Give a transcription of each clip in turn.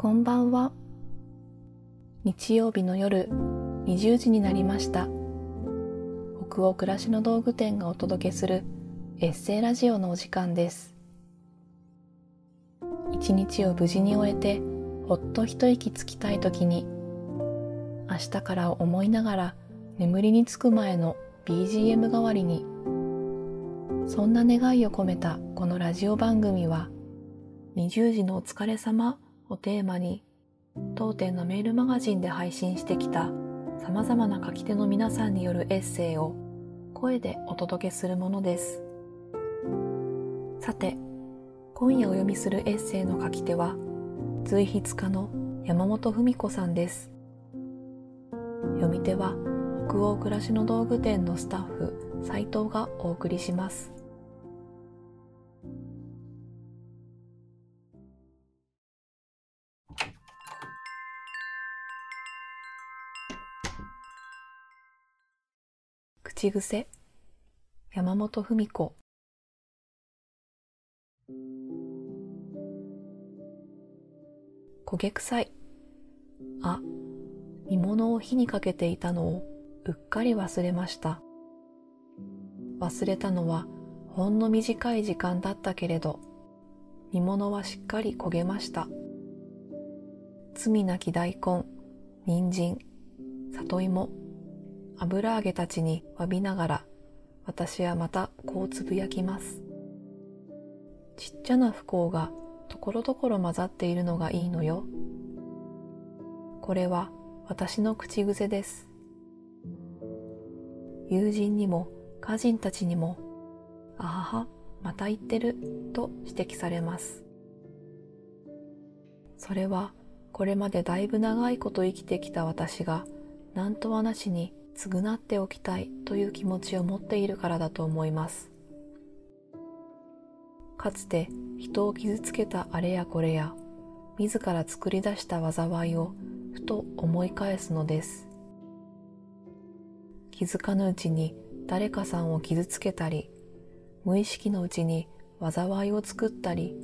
こんばんは。日曜日の夜20時になりました。北欧暮らしの道具店がお届けするエッセイラジオのお時間です。一日を無事に終えてほっと一息つきたい時に明日から思いながら眠りにつく前の BGM 代わりにそんな願いを込めたこのラジオ番組は20時のお疲れ様をテーマに当店のメールマガジンで配信してきた様々な書き手の皆さんによるエッセイを声でお届けするものです。さて、今夜お読みするエッセイの書き手は随筆家の山本文子さんです。読み手は北欧暮らしの道具店のスタッフ斉藤がお送りします。口癖？山本文子。焦げ臭い。あ煮物を火にかけていたのをうっかり忘れました。忘れたのはほんの短い時間だったけれど煮物はしっかり焦げました。罪なき大根人参里芋。油揚げたちに詫びながら私はまたこうつぶやきます。ちっちゃな不幸がところどころ混ざっているのがいいのよ。これは私の口癖です。友人にも家人たちにもあははまた言ってると指摘されます。それはこれまでだいぶ長いこと生きてきた私が何とはなしに償っておきたいという気持ちを持っているからだと思います。かつて人を傷つけたあれやこれや自ら作り出した災いをふと思い返すのです。気づかぬうちに誰かさんを傷つけたり無意識のうちに災いを作ったり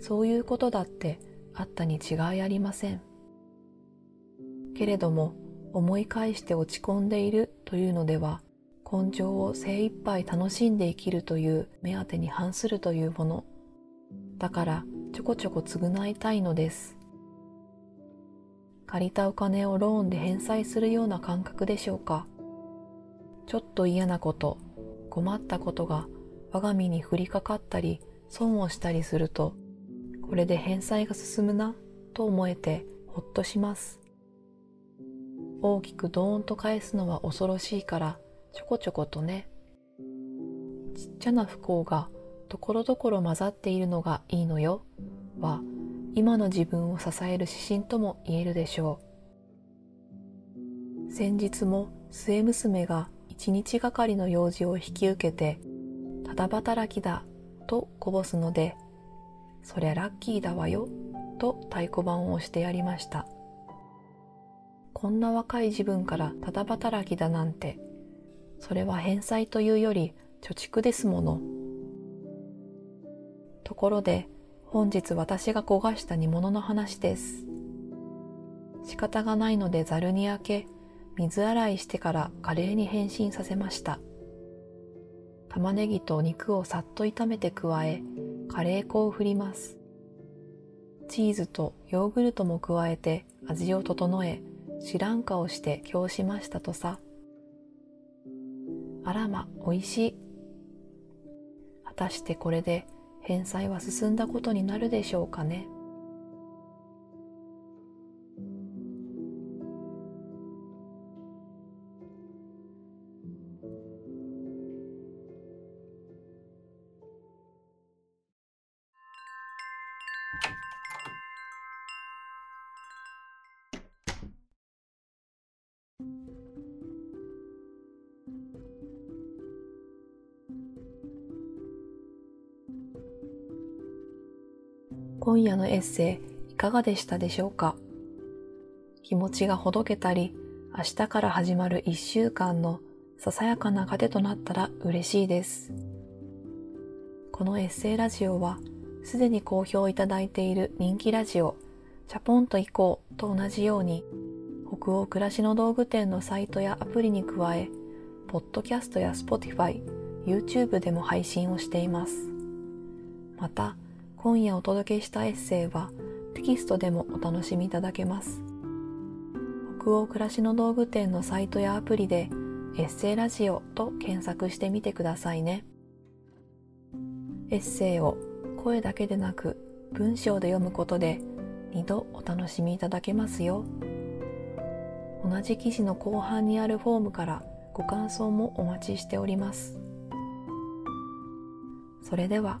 そういうことだってあったに違いありません。けれども思い返して落ち込んでいるというのでは根性を精一杯楽しんで生きるという目当てに反するというもの。だからちょこちょこ償いたいのです。借りたお金をローンで返済するような感覚でしょうか。ちょっと嫌なこと困ったことが我が身に降りかかったり損をしたりするとこれで返済が進むなと思えてほっとします。大きくドーンと返すのは恐ろしいからちょこちょことね。ちっちゃな不幸がところどころ混ざっているのがいいのよは今の自分を支える指針とも言えるでしょう。先日も末娘が一日がかりの用事を引き受けてただ働きだとこぼすのでそりゃラッキーだわよと太鼓判を押してやりました。こんな若い自分からただ働きだなんて、それは返済というより貯蓄ですもの。ところで、本日私が焦がした煮物の話です。仕方がないのでざるにあけ、水洗いしてからカレーに変身させました。玉ねぎと肉をさっと炒めて加え、カレー粉を振ります。チーズとヨーグルトも加えて味を整え、知らん顔して今日しましたとさ。あらま、おいしい。果たしてこれで返済は進んだことになるでしょうかね。今夜のエッセイいかがでしたでしょうか？気持ちがほどけたり、明日から始まる一週間のささやかな糧となったら嬉しいです。このエッセイラジオは、すでに好評いただいている人気ラジオ、チャポンと行こうと同じように北欧暮らしの道具店のサイトやアプリに加えポッドキャストや Spotify、YouTube でも配信をしていますまた今夜お届けしたエッセイはテキストでもお楽しみいただけます。北欧暮らしの道具店のサイトやアプリでエッセイラジオと検索してみてくださいね。エッセイを声だけでなく文章で読むことで2度お楽しみいただけますよ。同じ記事の後半にあるフォームからご感想もお待ちしております。それでは